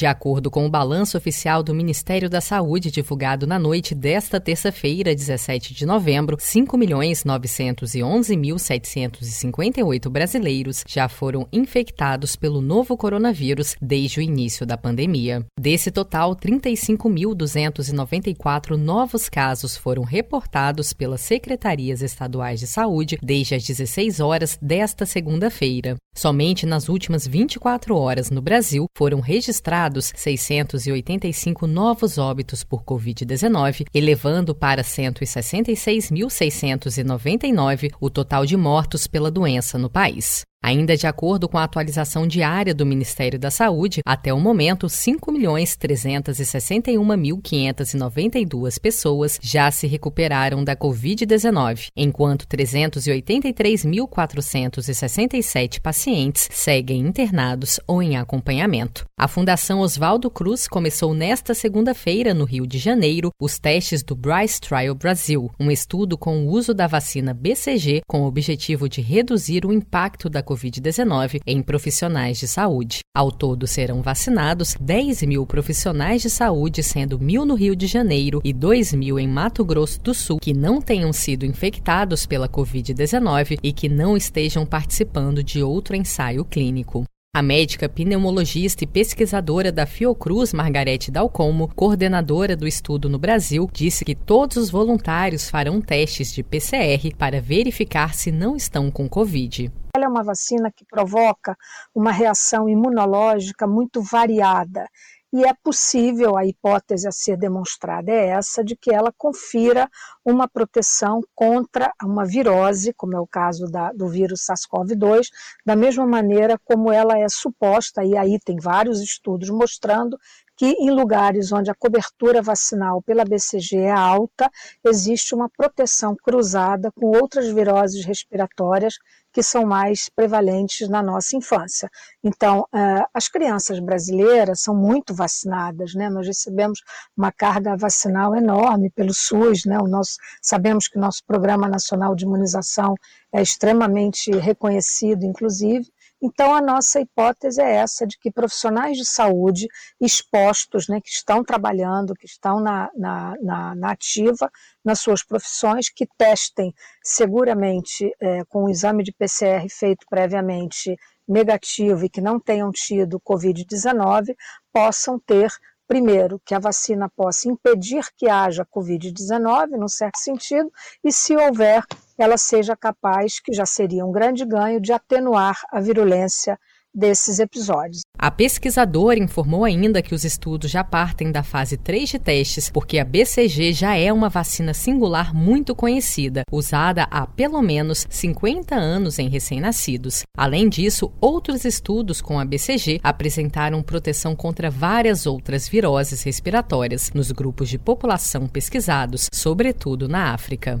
De acordo com o balanço oficial do Ministério da Saúde divulgado na noite desta terça-feira, 17 de novembro, 5.911.758 brasileiros já foram infectados pelo novo coronavírus desde o início da pandemia. Desse total, 35.294 novos casos foram reportados pelas secretarias estaduais de saúde desde as 16 horas desta segunda-feira. Somente nas últimas 24 horas no Brasil foram registrados registrados 685 novos óbitos por Covid-19, elevando para 166.699 o total de mortos pela doença no país. Ainda de acordo com a atualização diária do Ministério da Saúde, até o momento, 5.361.592 pessoas já se recuperaram da Covid-19, enquanto 383.467 pacientes seguem internados ou em acompanhamento. A Fundação Oswaldo Cruz começou nesta segunda-feira, no Rio de Janeiro, os testes do Bryce Trial Brasil, um estudo com o uso da vacina BCG com o objetivo de reduzir o impacto da Covid-19 em profissionais de saúde. Ao todo serão vacinados 10 mil profissionais de saúde, sendo mil no Rio de Janeiro e 2 mil em Mato Grosso do Sul, que não tenham sido infectados pela Covid-19 e que não estejam participando de outro ensaio clínico. A médica pneumologista e pesquisadora da Fiocruz, Margarete Dalcomo, coordenadora do estudo no Brasil, disse que todos os voluntários farão testes de PCR para verificar se não estão com Covid. Ela é uma vacina que provoca uma reação imunológica muito variada e é possível, a hipótese a ser demonstrada é essa, de que ela confira uma proteção contra uma virose, como é o caso da, do vírus SARS-CoV-2, da mesma maneira como ela é suposta, e aí tem vários estudos mostrando que em lugares onde a cobertura vacinal pela BCG é alta, existe uma proteção cruzada com outras viroses respiratórias que são mais prevalentes na nossa infância. Então, uh, as crianças brasileiras são muito vacinadas, né? Nós recebemos uma carga vacinal enorme pelo SUS, né? O nosso, sabemos que o nosso Programa Nacional de Imunização é extremamente reconhecido, inclusive, então, a nossa hipótese é essa, de que profissionais de saúde expostos, né, que estão trabalhando, que estão na, na, na, na ativa nas suas profissões, que testem seguramente é, com o exame de PCR feito previamente negativo e que não tenham tido Covid-19, possam ter primeiro, que a vacina possa impedir que haja Covid-19, num certo sentido, e se houver ela seja capaz, que já seria um grande ganho, de atenuar a virulência desses episódios. A pesquisadora informou ainda que os estudos já partem da fase 3 de testes, porque a BCG já é uma vacina singular muito conhecida, usada há pelo menos 50 anos em recém-nascidos. Além disso, outros estudos com a BCG apresentaram proteção contra várias outras viroses respiratórias nos grupos de população pesquisados, sobretudo na África.